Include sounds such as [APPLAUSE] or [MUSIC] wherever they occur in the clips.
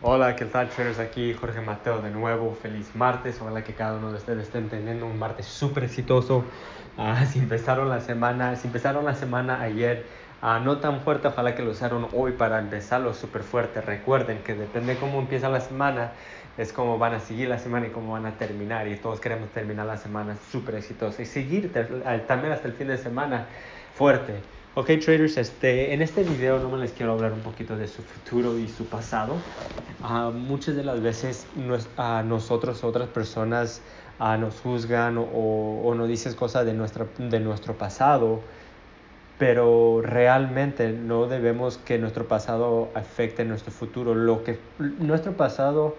Hola, ¿qué tal traders? Aquí Jorge Mateo de nuevo. Feliz martes. Ojalá que cada uno de ustedes esté teniendo un martes súper exitoso. Uh, [LAUGHS] si empezaron la semana, si empezaron la semana ayer uh, no tan fuerte, ojalá que lo usaron hoy para empezarlo súper fuerte. Recuerden que depende de cómo empieza la semana, es cómo van a seguir la semana y cómo van a terminar. Y todos queremos terminar la semana súper exitosa y seguir también hasta el fin de semana fuerte. Ok traders, este, en este video no me les quiero hablar un poquito de su futuro y su pasado. Uh, muchas de las veces nos, uh, nosotros, otras personas, uh, nos juzgan o, o, nos dicen cosas de, nuestra, de nuestro pasado, pero realmente no debemos que nuestro pasado afecte nuestro futuro. Lo que nuestro pasado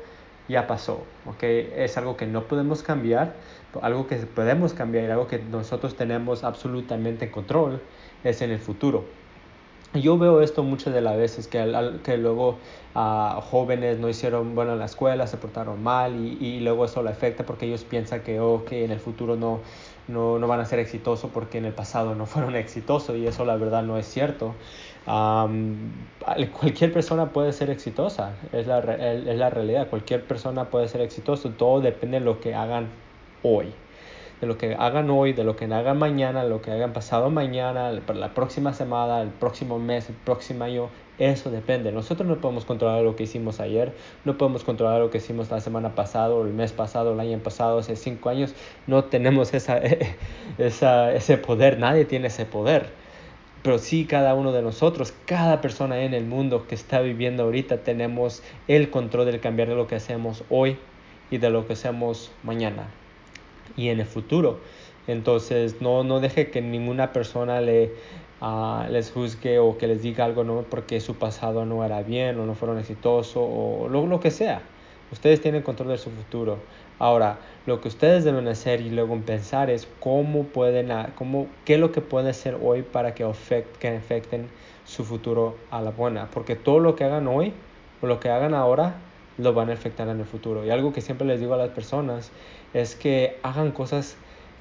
ya pasó, ¿ok? Es algo que no podemos cambiar, algo que podemos cambiar, algo que nosotros tenemos absolutamente en control es en el futuro. Yo veo esto muchas de las veces, que, que luego uh, jóvenes no hicieron bueno en la escuela, se portaron mal y, y luego eso le afecta porque ellos piensan que, oh, que en el futuro no, no, no, van a ser exitosos porque en el pasado no [LAUGHS] fueron exitosos y eso la verdad no es cierto. Um, cualquier persona puede ser exitosa, es la, es la realidad, cualquier persona puede ser exitoso, todo depende de lo que hagan hoy de lo que hagan hoy, de lo que hagan mañana, lo que hagan pasado mañana, la próxima semana, el próximo mes, el próximo año, eso depende. Nosotros no podemos controlar lo que hicimos ayer, no podemos controlar lo que hicimos la semana pasada, el mes pasado, el año pasado, hace cinco años. No tenemos esa, [LAUGHS] esa, ese poder, nadie tiene ese poder. Pero sí cada uno de nosotros, cada persona en el mundo que está viviendo ahorita, tenemos el control del cambiar de lo que hacemos hoy y de lo que hacemos mañana y en el futuro. Entonces no, no deje que ninguna persona le, uh, les juzgue o que les diga algo no porque su pasado no era bien o no fueron exitosos o lo, lo que sea. Ustedes tienen control de su futuro. Ahora, lo que ustedes deben hacer y luego pensar es cómo pueden, cómo, qué es lo que pueden hacer hoy para que, afect, que afecten su futuro a la buena. Porque todo lo que hagan hoy o lo que hagan ahora lo van a afectar en el futuro. Y algo que siempre les digo a las personas es que hagan cosas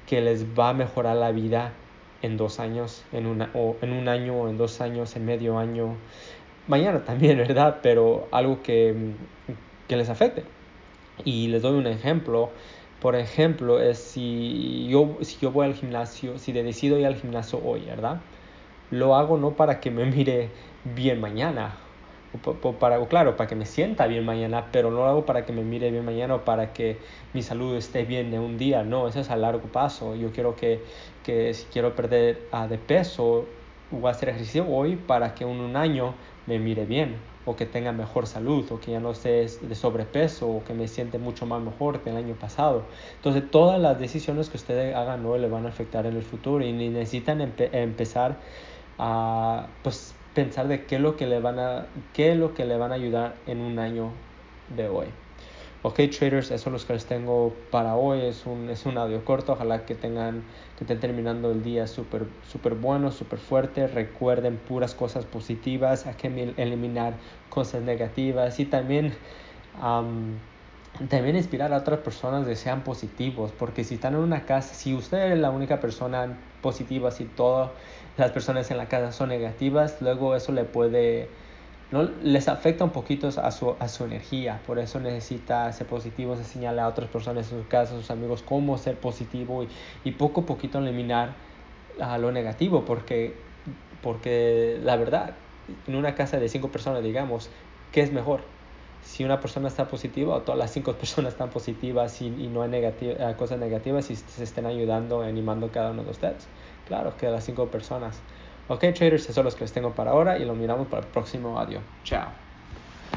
que les va a mejorar la vida en dos años, en, una, o en un año, o en dos años, en medio año, mañana también, [LAUGHS] ¿verdad? Pero algo que, que les afecte. Y les doy un ejemplo. Por ejemplo, es si yo, si yo voy al gimnasio, si decido ir al gimnasio hoy, ¿verdad? Lo hago no para que me [LAUGHS] mire bien mañana para, claro, para que me sienta bien mañana, pero no lo hago para que me mire bien mañana o para que mi salud esté bien en un día, no, eso es a largo paso. Yo quiero que, que si quiero perder uh, de peso, voy a hacer ejercicio hoy para que en un año me mire bien o que tenga mejor salud o que ya no esté de sobrepeso o que me siente mucho más mejor que el año pasado. Entonces todas las decisiones que ustedes hagan hoy le van a afectar en el futuro y necesitan empe empezar a pues pensar de qué es lo que le van a, qué es lo que le van a ayudar en un año de hoy. Ok, traders, eso es lo que les tengo para hoy. Es un, es un audio corto. Ojalá que tengan, que estén terminando el día súper super bueno, súper fuerte. Recuerden puras cosas positivas. Hay que eliminar cosas negativas y también, um, también inspirar a otras personas de sean positivos. Porque si están en una casa, si usted es la única persona positiva, si todas las personas en la casa son negativas, luego eso le puede ¿no? les afecta un poquito a su, a su energía, por eso necesita ser positivo, enseñarle a otras personas en su casa, a sus amigos, cómo ser positivo y, y poco a poquito eliminar a lo negativo, porque, porque la verdad, en una casa de cinco personas, digamos, ¿qué es mejor? Si una persona está positiva o todas las cinco [LAUGHS] personas están positivas y, y no hay negativa, cosas negativas y se estén ayudando, animando cada uno de ustedes. Claro, que las cinco personas. Ok, traders, eso es lo que les tengo para ahora y lo miramos para el próximo audio. Chao.